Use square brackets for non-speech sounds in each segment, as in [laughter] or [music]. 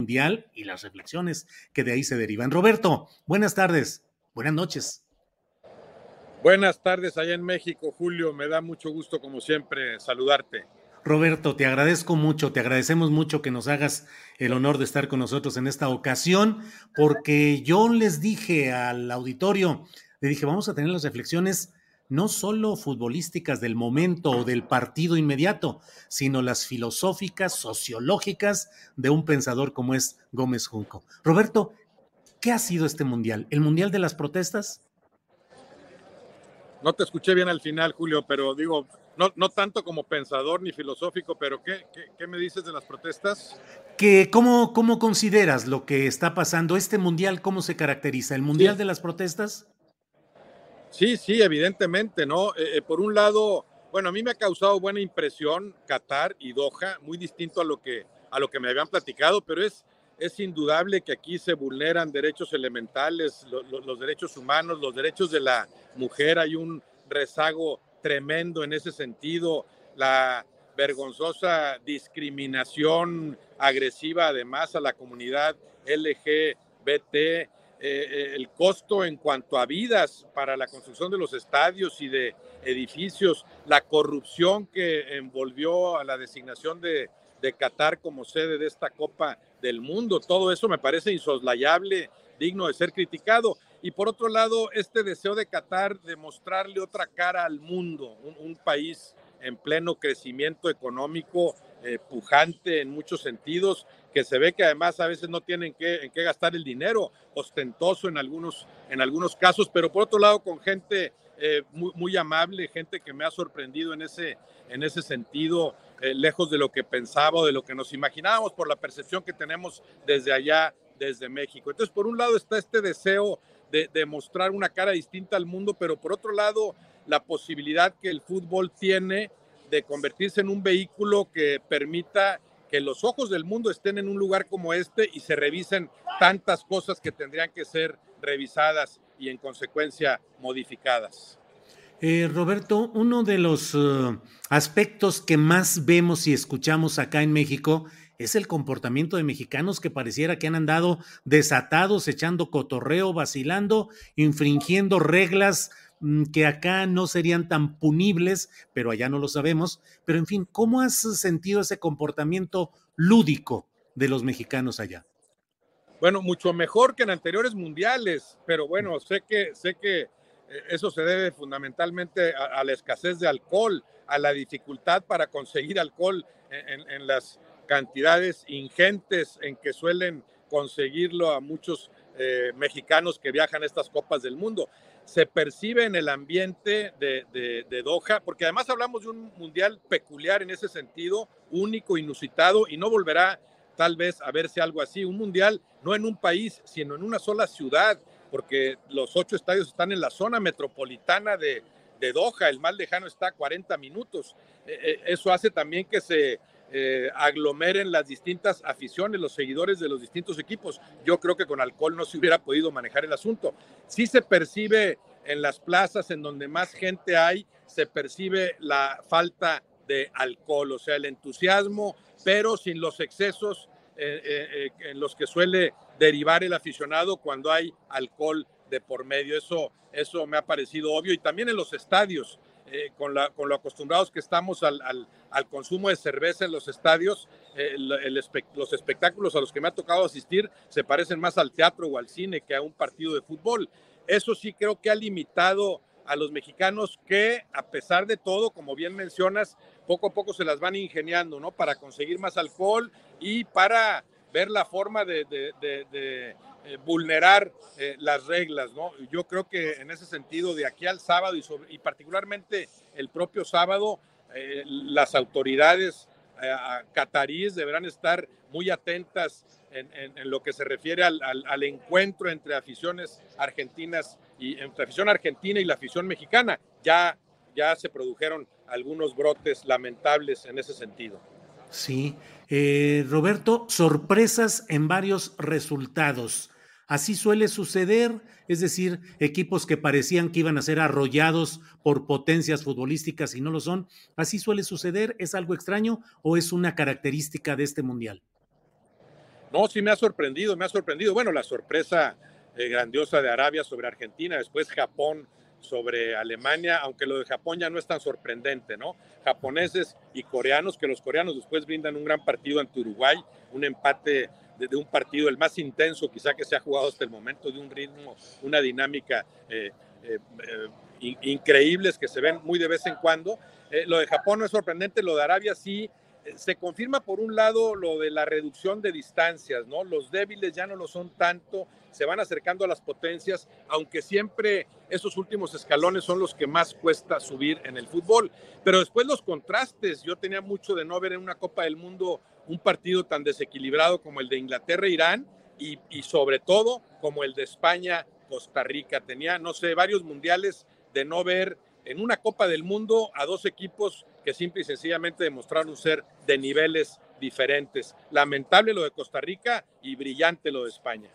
Mundial y las reflexiones que de ahí se derivan. Roberto, buenas tardes, buenas noches. Buenas tardes allá en México, Julio. Me da mucho gusto, como siempre, saludarte. Roberto, te agradezco mucho, te agradecemos mucho que nos hagas el honor de estar con nosotros en esta ocasión, porque yo les dije al auditorio, le dije, vamos a tener las reflexiones no solo futbolísticas del momento o del partido inmediato, sino las filosóficas, sociológicas de un pensador como es Gómez Junco. Roberto, ¿qué ha sido este mundial? ¿El mundial de las protestas? No te escuché bien al final, Julio, pero digo, no, no tanto como pensador ni filosófico, pero ¿qué, qué, qué me dices de las protestas? Que, ¿cómo, ¿Cómo consideras lo que está pasando? ¿Este mundial cómo se caracteriza? ¿El mundial Sí. de las protestas? Sí, sí, evidentemente, ¿no? Eh, eh, por un lado, bueno, a mí me ha causado buena impresión Qatar y Doha, muy distinto a lo que, a lo que me habían platicado, pero es, es indudable que aquí se vulneran derechos elementales, lo- lo- los derechos humanos, los derechos de la mujer, hay un rezago tremendo en ese sentido, la vergonzosa discriminación agresiva además a la comunidad LGBT, eh, eh, el costo en cuanto a vidas para la construcción de los estadios y de edificios, la corrupción que envolvió a la designación de, de Qatar como sede de esta Copa del Mundo, todo eso me parece insoslayable, digno de ser criticado. Y por otro lado, este deseo de Qatar de mostrarle otra cara al mundo, un, país en pleno crecimiento económico, eh, pujante en muchos sentidos, que se ve que además a veces no tienen que, en qué gastar el dinero, ostentoso en algunos, en algunos casos, pero por otro lado con gente eh, muy, amable, gente que me ha sorprendido en ese, en ese sentido, eh, lejos de lo que pensaba o de lo que nos imaginábamos por la percepción que tenemos desde allá, desde México. Entonces, por un lado está este deseo de, de mostrar una cara distinta al mundo, pero por otro lado, la posibilidad que el fútbol tiene de convertirse en un vehículo que permita que los ojos del mundo estén en un lugar como este y se revisen tantas cosas que tendrían que ser revisadas y en consecuencia modificadas. Eh, Roberto, uno de los uh, aspectos que más vemos y escuchamos acá en México es el comportamiento de mexicanos que pareciera que han andado desatados, echando cotorreo, vacilando, infringiendo reglas que acá no serían tan punibles, pero allá no lo sabemos. Pero en fin, ¿cómo has sentido ese comportamiento lúdico de los mexicanos allá? Bueno, mucho mejor que en anteriores mundiales, pero bueno, sé que, sé que eh, eso se debe fundamentalmente a, a, la escasez de alcohol, a la dificultad para conseguir alcohol en, en, en las cantidades ingentes en que suelen conseguirlo a muchos eh, mexicanos que viajan a estas copas del mundo. Se percibe en el ambiente de, de, Doha, porque además hablamos de un mundial peculiar en ese sentido, único, inusitado, y no volverá tal vez a verse algo así. Un mundial no en un país, sino en una sola ciudad, porque los ocho estadios están en la zona metropolitana de, de Doha, el más lejano está a 40 minutos. Eh, eso hace también que se eh, aglomeren las distintas aficiones, los seguidores de los distintos equipos. Yo creo que con alcohol no se hubiera podido manejar el asunto. Sí se percibe en las plazas en donde más gente hay, se percibe la falta de alcohol, o sea, el entusiasmo, pero sin los excesos eh, eh, en los que suele derivar el aficionado cuando hay alcohol de por medio. Eso, eso me ha parecido obvio. Y también en los estadios, eh, con, lo acostumbrados que estamos al, al, consumo de cerveza en los estadios, eh, los espectáculos a los que me ha tocado asistir se parecen más al teatro o al cine que a un partido de fútbol. Eso sí creo que ha limitado a los mexicanos que, a pesar de todo, como bien mencionas, poco a poco se las van ingeniando, ¿no? Para conseguir más alcohol y para ver la forma de, eh, vulnerar eh, las reglas, ¿no? Yo creo que en ese sentido, de aquí al sábado y, particularmente el propio sábado, eh, las autoridades cataríes deberán estar muy atentas en, lo que se refiere al, al, encuentro entre aficiones argentinas y entre afición argentina y la afición mexicana. Ya, ya se produjeron algunos brotes lamentables en ese sentido. Sí, eh, Roberto, sorpresas en varios resultados. Así suele suceder, es decir, equipos que parecían que iban a ser arrollados por potencias futbolísticas y no lo son. Así suele suceder, ¿es algo extraño o es una característica de este mundial? No, sí me ha sorprendido, me ha sorprendido. Bueno, la sorpresa eh, grandiosa de Arabia sobre Argentina, después Japón sobre Alemania, aunque lo de Japón ya no es tan sorprendente, ¿no? Japoneses y coreanos, que los coreanos después brindan un gran partido ante Uruguay, un empate de, un partido el más intenso quizá que se ha jugado hasta el momento, de un ritmo, una dinámica eh, eh, eh, increíbles que se ven muy de vez en cuando. lo de Japón no es sorprendente, lo de Arabia sí se confirma por un lado lo de la reducción de distancias, ¿no? Los débiles ya no lo son tanto, se van acercando a las potencias, aunque siempre esos últimos escalones son los que más cuesta subir en el fútbol. Pero después los contrastes, yo tenía mucho de no ver en una Copa del Mundo un partido tan desequilibrado como el de Inglaterra-Irán y, y sobre todo como el de España-Costa Rica. Tenía, no sé, varios mundiales de no ver en una Copa del Mundo a dos equipos que simple y sencillamente demostraron ser de niveles diferentes. Lamentable lo de Costa Rica y brillante lo de España.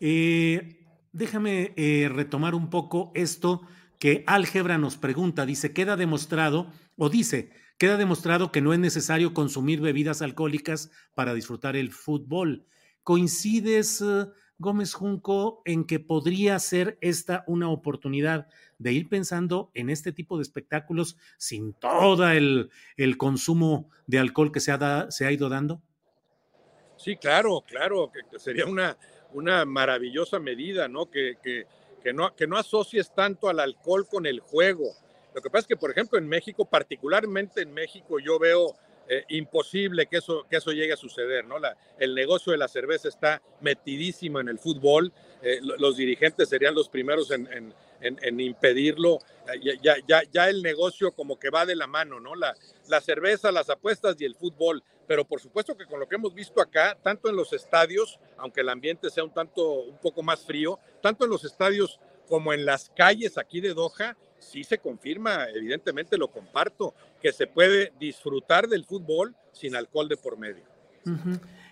Eh, déjame retomar un poco esto que Álgebra nos pregunta. Dice, queda demostrado, o dice, queda demostrado que no es necesario consumir bebidas alcohólicas para disfrutar el fútbol. ¿Coincides, eh, Gómez Junco, en que podría ser esta una oportunidad de ir pensando en este tipo de espectáculos sin todo el, el consumo de alcohol que se ha, se ha ido dando? Sí, claro, claro, que sería una, una maravillosa medida, ¿no? Que, que, que, ¿no? que no asocies tanto al alcohol con el juego. Lo que pasa es que, por ejemplo, en México, particularmente en México, yo veo eh, imposible que eso, que eso llegue a suceder, ¿no? La, el negocio de la cerveza está metidísimo en el fútbol, eh, los dirigentes serían los primeros en, en, en, impedirlo, ya, ya, ya, el negocio como que va de la mano, ¿no? La, la cerveza, las apuestas y el fútbol, pero por supuesto que con lo que hemos visto acá, tanto en los estadios, aunque el ambiente sea un tanto, un poco más frío, tanto en los estadios como en las calles aquí de Doha, sí se confirma, evidentemente lo comparto, que se puede disfrutar del fútbol sin alcohol de por medio.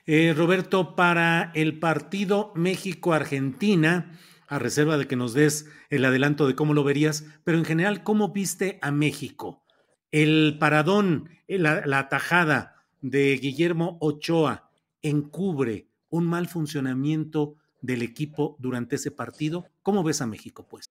Eh, Roberto, para el partido México-Argentina, a reserva de que nos des el adelanto de cómo lo verías, pero en general, ¿cómo viste a México? El paradón, la, la tajada de Guillermo Ochoa encubre un mal funcionamiento del equipo durante ese partido. ¿Cómo ves a México, pues?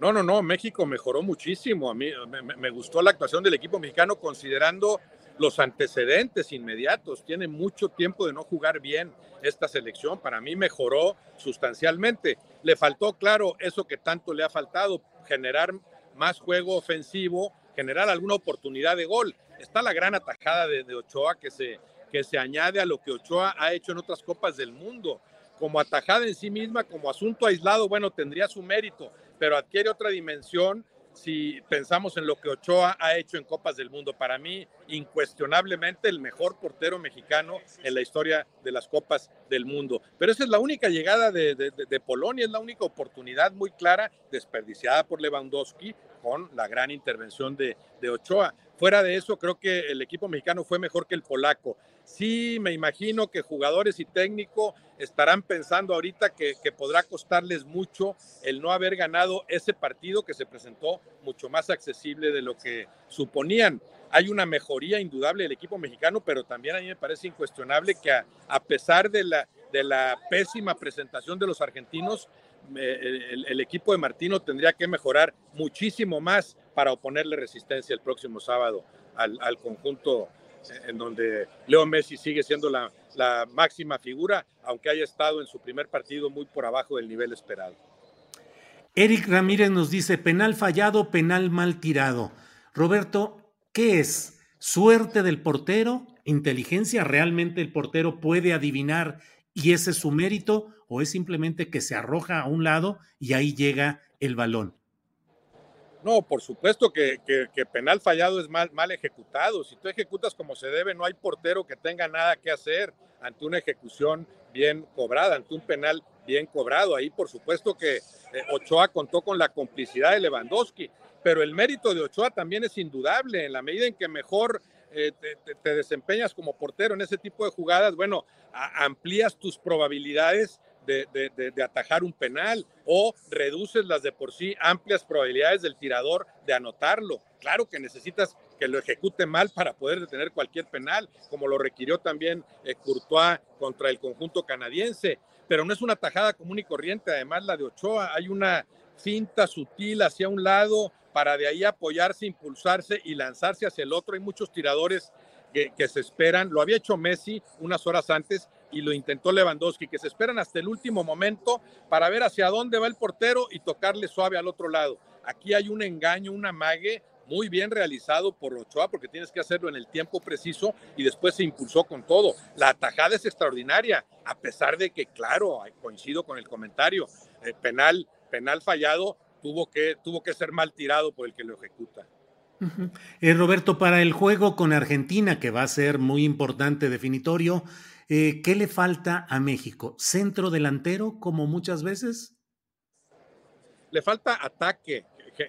No, no, no, México mejoró muchísimo. A mí me, gustó la actuación del equipo mexicano considerando los antecedentes inmediatos. Tiene mucho tiempo de no jugar bien esta selección. Para mí mejoró sustancialmente. Le faltó, claro, eso que tanto le ha faltado, generar más juego ofensivo, generar alguna oportunidad de gol. Está la gran atajada de, de Ochoa que se, que se añade a lo que Ochoa ha hecho en otras copas del mundo. Como atajada en sí misma, como asunto aislado, bueno, tendría su mérito, pero adquiere otra dimensión si pensamos en lo que Ochoa ha hecho en Copas del Mundo. Para mí, incuestionablemente el mejor portero mexicano en la historia de las Copas del Mundo. Pero esa es la única llegada de, de, Polonia, es la única oportunidad muy clara desperdiciada por Lewandowski con la gran intervención de, de Ochoa. Fuera de eso, creo que el equipo mexicano fue mejor que el polaco. Sí, me imagino que jugadores y técnico estarán pensando ahorita que, podrá costarles mucho el no haber ganado ese partido que se presentó mucho más accesible de lo que suponían. Hay una mejoría indudable del equipo mexicano, pero también a mí me parece incuestionable que a, pesar de la, de la pésima presentación de los argentinos, el, equipo de Martino tendría que mejorar muchísimo más para oponerle resistencia el próximo sábado al, al conjunto en donde Leo Messi sigue siendo la, máxima figura, aunque haya estado en su primer partido muy por abajo del nivel esperado. Eric Ramírez nos dice, penal fallado, penal mal tirado. Roberto, ¿qué es? ¿Suerte del portero? ¿Inteligencia? ¿Realmente el portero puede adivinar y ese es su mérito? ¿O es simplemente que se arroja a un lado y ahí llega el balón? No, por supuesto que, penal fallado es mal, mal ejecutado. Si tú ejecutas como se debe, no hay portero que tenga nada que hacer ante una ejecución bien cobrada, ante un penal bien cobrado. Ahí, por supuesto que eh, Ochoa contó con la complicidad de Lewandowski, pero el mérito de Ochoa también es indudable. En la medida en que mejor eh, te, desempeñas como portero en ese tipo de jugadas, bueno, amplías tus probabilidades de, atajar un penal o reduces las de por sí amplias probabilidades del tirador de anotarlo. Claro que necesitas que lo ejecute mal para poder detener cualquier penal, como lo requirió también eh, Courtois contra el conjunto canadiense, pero no es una tajada común y corriente, además la de Ochoa, hay una finta sutil hacia un lado para de ahí apoyarse, impulsarse y lanzarse hacia el otro. Hay muchos tiradores que, se esperan. Lo había hecho Messi unas horas antes y lo intentó Lewandowski, que se esperan hasta el último momento para ver hacia dónde va el portero y tocarle suave al otro lado. Aquí hay un engaño, un amague muy bien realizado por Ochoa, porque tienes que hacerlo en el tiempo preciso y después se impulsó con todo. La atajada es extraordinaria, a pesar de que, claro, coincido con el comentario, eh, penal, penal fallado tuvo que, tuvo que ser mal tirado por el que lo ejecuta. Eh, Roberto, para el juego con Argentina, que va a ser muy importante, definitorio, eh, ¿Qué le falta a México? ¿Centro delantero, como muchas veces? Le falta ataque,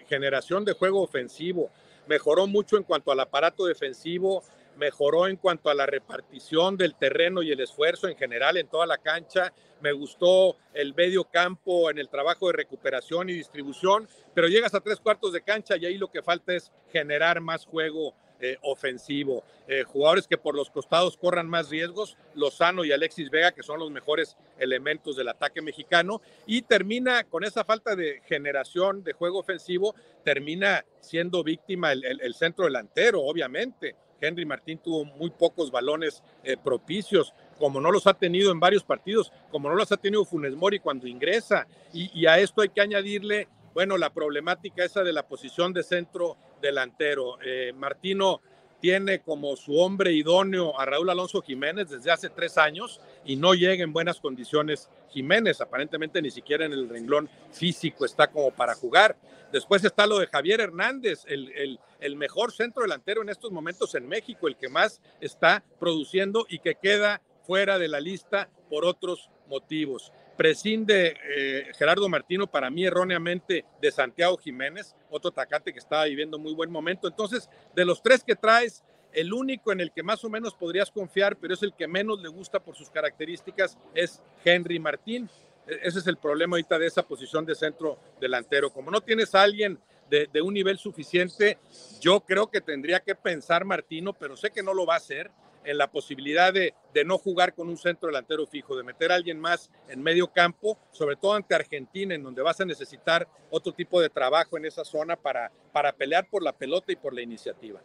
generación de juego ofensivo. Mejoró mucho en cuanto al aparato defensivo, mejoró en cuanto a la repartición del terreno y el esfuerzo en general en toda la cancha. Me gustó el medio campo en el trabajo de recuperación y distribución, pero llegas a tres cuartos de cancha y ahí lo que falta es generar más juego eh, ofensivo. Eh, jugadores que por los costados corran más riesgos, Lozano y Alexis Vega, que son los mejores elementos del ataque mexicano, y termina con esa falta de generación de juego ofensivo, termina siendo víctima el, centro delantero, obviamente. Henry Martín tuvo muy pocos balones eh, propicios, como no los ha tenido en varios partidos, como no los ha tenido Funes Mori cuando ingresa. Y, y a esto hay que añadirle bueno, la problemática esa de la posición de centro delantero. Eh, Martino tiene como su hombre idóneo a Raúl Alonso Jiménez desde hace tres años y no llega en buenas condiciones Jiménez, aparentemente ni siquiera en el renglón físico está como para jugar. Después está lo de Javier Hernández, el, el mejor centro delantero en estos momentos en México, el que más está produciendo y que queda fuera de la lista por otros motivos prescinde eh, Gerardo Martino para mí erróneamente de Santiago Jiménez, otro atacante que estaba viviendo muy buen momento. Entonces, de los tres que traes, el único en el que más o menos podrías confiar, pero es el que menos le gusta por sus características, es Henry Martín. E-, ese es el problema ahorita de esa posición de centro delantero. Como no tienes a alguien de, de, un nivel suficiente, yo creo que tendría que pensar Martino, pero sé que no lo va a hacer, en la posibilidad de, no jugar con un centro delantero fijo, de meter a alguien más en medio campo, sobre todo ante Argentina, en donde vas a necesitar otro tipo de trabajo en esa zona para, para pelear por la pelota y por la iniciativa.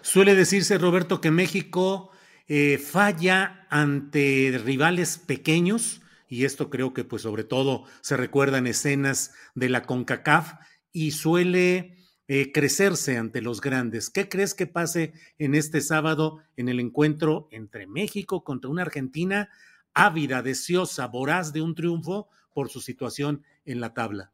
Suele decirse, Roberto, que México eh, falla ante rivales pequeños, y esto creo que pues sobre todo se recuerda en escenas de la CONCACAF, y suele eh, crecerse ante los grandes. ¿Qué crees que pase en este sábado en el encuentro entre México contra una Argentina ávida, deseosa, voraz de un triunfo por su situación en la tabla?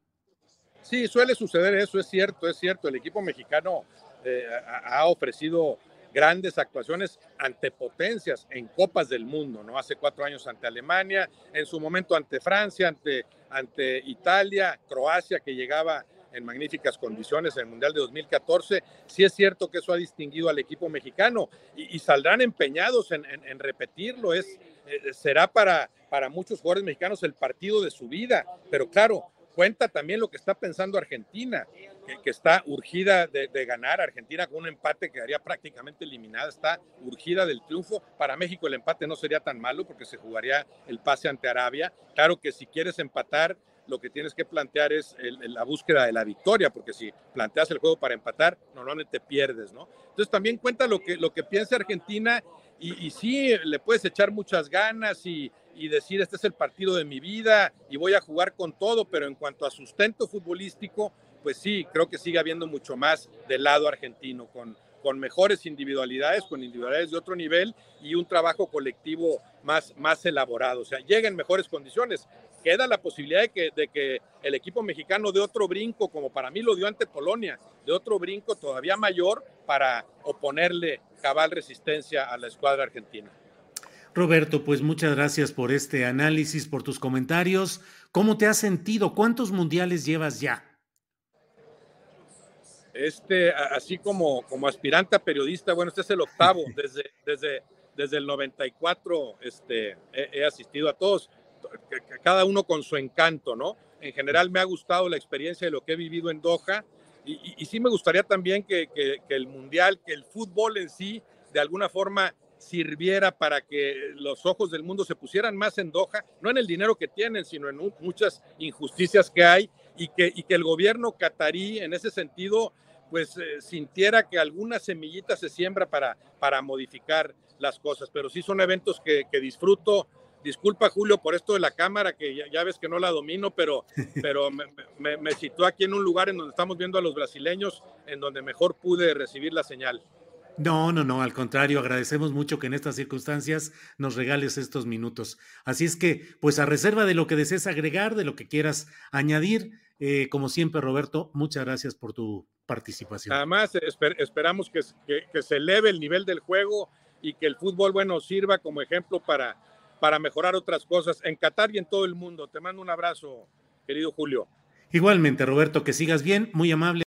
Sí, suele suceder eso, es cierto, es cierto. El equipo mexicano eh, ha ofrecido grandes actuaciones ante potencias en Copas del Mundo, ¿no? Hace cuatro años ante Alemania, en su momento ante Francia, ante, ante Italia, Croacia, que llegaba en magníficas condiciones en el Mundial de 2014. Sí es cierto que eso ha distinguido al equipo mexicano y, saldrán empeñados en, repetirlo. Es, eh, será para, para muchos jugadores mexicanos el partido de su vida, pero claro, cuenta también lo que está pensando Argentina, que, está urgida de, ganar. Argentina con un empate quedaría prácticamente eliminada, está urgida del triunfo. Para México el empate no sería tan malo porque se jugaría el pase ante Arabia. Claro que si quieres empatar, lo que tienes que plantear es la búsqueda de la victoria, porque si planteas el juego para empatar, normalmente pierdes, ¿no? Entonces también cuenta lo que, lo que piensa Argentina y, y sí, le puedes echar muchas ganas y, y decir este es el partido de mi vida y voy a jugar con todo, pero en cuanto a sustento futbolístico, pues sí, creo que sigue habiendo mucho más del lado argentino, con, con mejores individualidades, con individualidades de otro nivel y un trabajo colectivo más, más elaborado. O sea, llega en mejores condiciones. Queda la posibilidad de que, de que el equipo mexicano dé otro brinco, como para mí lo dio ante Polonia, de otro brinco todavía mayor para oponerle cabal resistencia a la escuadra argentina. Roberto, pues muchas gracias por este análisis, por tus comentarios. ¿Cómo te has sentido? ¿Cuántos mundiales llevas ya? Este, así como, como aspirante a periodista, bueno, este es el octavo. [laughs] Desde, desde, desde el 94 este, he, asistido a todos, cada uno con su encanto, ¿no? En general me ha gustado la experiencia de lo que he vivido en Doha y, sí me gustaría también que, el mundial, que el fútbol en sí, de alguna forma sirviera para que los ojos del mundo se pusieran más en Doha, no en el dinero que tienen, sino en muchas injusticias que hay y que, el gobierno catarí en ese sentido pues eh, sintiera que alguna semillita se siembra para modificar las cosas. Pero sí son eventos que, disfruto. Disculpa, Julio, por esto de la cámara, que ya, ves que no la domino, pero, [laughs] pero me, me, me situó aquí en un lugar en donde estamos viendo a los brasileños, en donde mejor pude recibir la señal. No, no, no, al contrario, agradecemos mucho que en estas circunstancias nos regales estos minutos. Así es que, pues a reserva de lo que desees agregar, de lo que quieras añadir, eh, como siempre, Roberto, muchas gracias por tu participación. Además, esperamos que, que, se eleve el nivel del juego y que el fútbol, bueno, sirva como ejemplo para, para mejorar otras cosas en Qatar y en todo el mundo. Te mando un abrazo, querido Julio. Igualmente, Roberto, que sigas bien, muy amable.